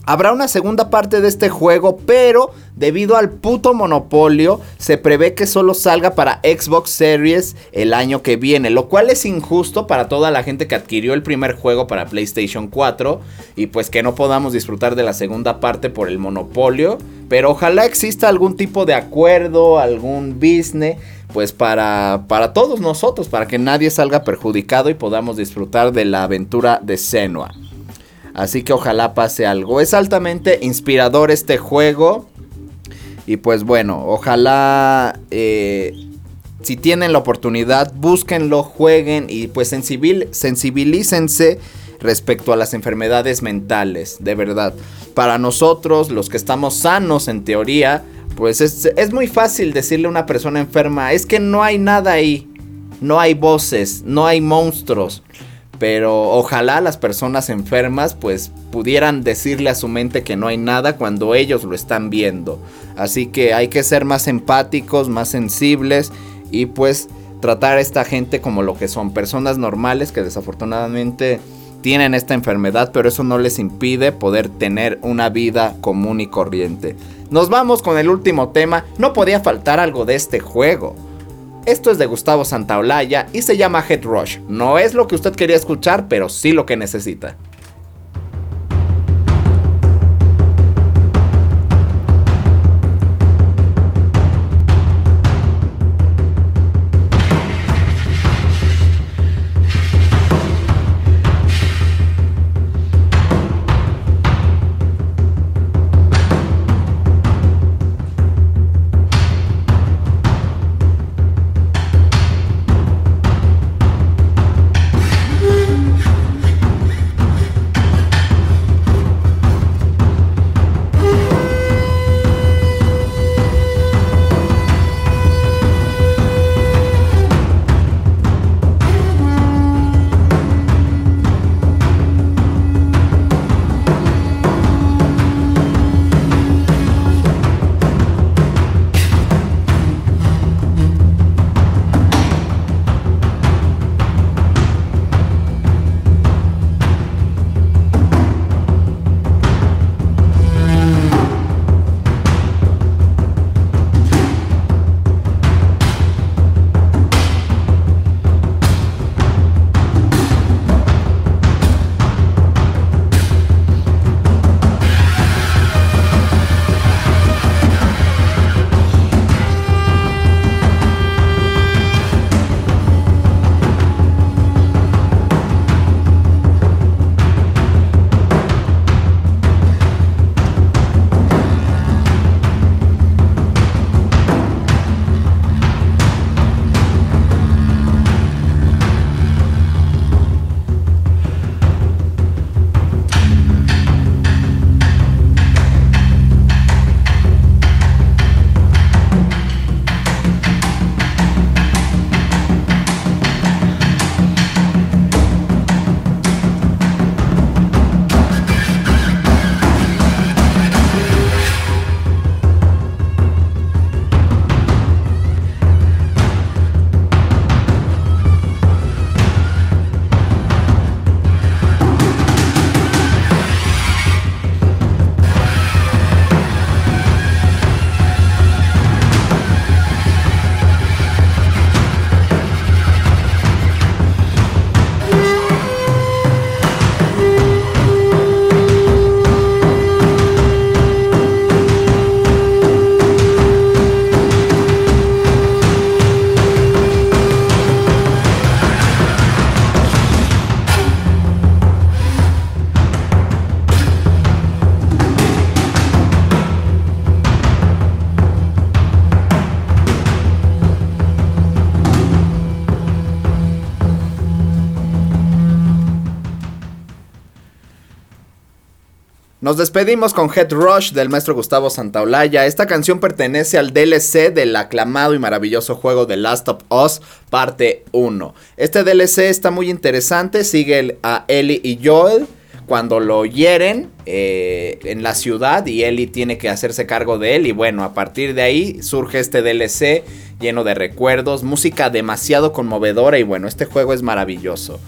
S1: Habrá una segunda parte de este juego, pero debido al puto monopolio, se prevé que solo salga para Xbox Series el año que viene, lo cual es injusto para toda la gente que adquirió el primer juego para PlayStation 4 y pues que no podamos disfrutar de la segunda parte por el monopolio, pero ojalá exista algún tipo de acuerdo, algún business pues para, para todos nosotros, para que nadie salga perjudicado y podamos disfrutar de la aventura de Senua. Así que ojalá pase algo. Es altamente inspirador este juego. Y pues bueno, ojalá eh, si tienen la oportunidad, búsquenlo, jueguen y pues sensibilícense respecto a las enfermedades mentales, de verdad. Para nosotros, los que estamos sanos en teoría, pues es, es muy fácil decirle a una persona enferma, es que no hay nada ahí, no hay voces, no hay monstruos. Pero ojalá las personas enfermas pues pudieran decirle a su mente que no hay nada cuando ellos lo están viendo. Así que hay que ser más empáticos, más sensibles y pues tratar a esta gente como lo que son personas normales que desafortunadamente tienen esta enfermedad, pero eso no les impide poder tener una vida común y corriente. Nos vamos con el último tema, no podía faltar algo de este juego. Esto es de Gustavo Santaolalla y se llama Head Rush. No es lo que usted quería escuchar, pero sí lo que necesita. Nos despedimos con Head Rush del maestro Gustavo Santaolalla. Esta canción pertenece al DLC del aclamado y maravilloso juego The Last of Us, parte 1. Este DLC está muy interesante, sigue a Ellie y Joel cuando lo hieren eh, en la ciudad y Ellie tiene que hacerse cargo de él y bueno, a partir de ahí surge este DLC lleno de recuerdos, música demasiado conmovedora y bueno, este juego es maravilloso.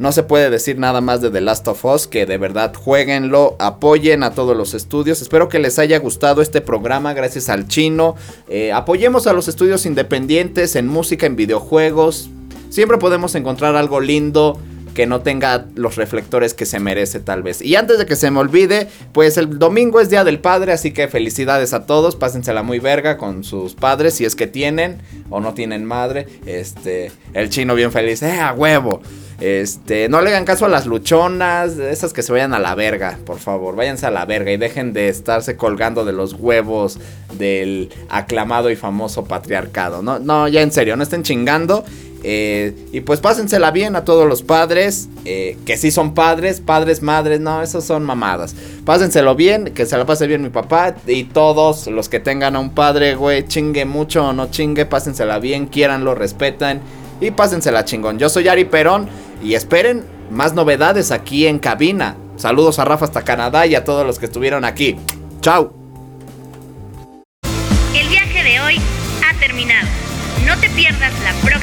S1: No se puede decir nada más de The Last of Us, que de verdad jueguenlo, apoyen a todos los estudios. Espero que les haya gustado este programa gracias al chino. Eh, apoyemos a los estudios independientes en música, en videojuegos. Siempre podemos encontrar algo lindo que no tenga los reflectores que se merece tal vez. Y antes de que se me olvide, pues el domingo es Día del Padre, así que felicidades a todos, pásensela muy verga con sus padres si es que tienen o no tienen madre. Este, el chino bien feliz, eh, a huevo. Este, no le hagan caso a las luchonas, esas que se vayan a la verga, por favor, váyanse a la verga y dejen de estarse colgando de los huevos del aclamado y famoso patriarcado. No, no, ya en serio, no estén chingando. Eh, y pues pásensela bien a todos los padres, eh, que sí son padres, padres, madres, no, esos son mamadas. Pásenselo bien, que se la pase bien mi papá y todos los que tengan a un padre, güey, chingue mucho o no chingue, pásensela bien, quieranlo, respetan y pásensela chingón. Yo soy Ari Perón y esperen más novedades aquí en cabina. Saludos a Rafa hasta Canadá y a todos los que estuvieron aquí. Chao.
S3: El viaje de hoy ha terminado. No te pierdas la próxima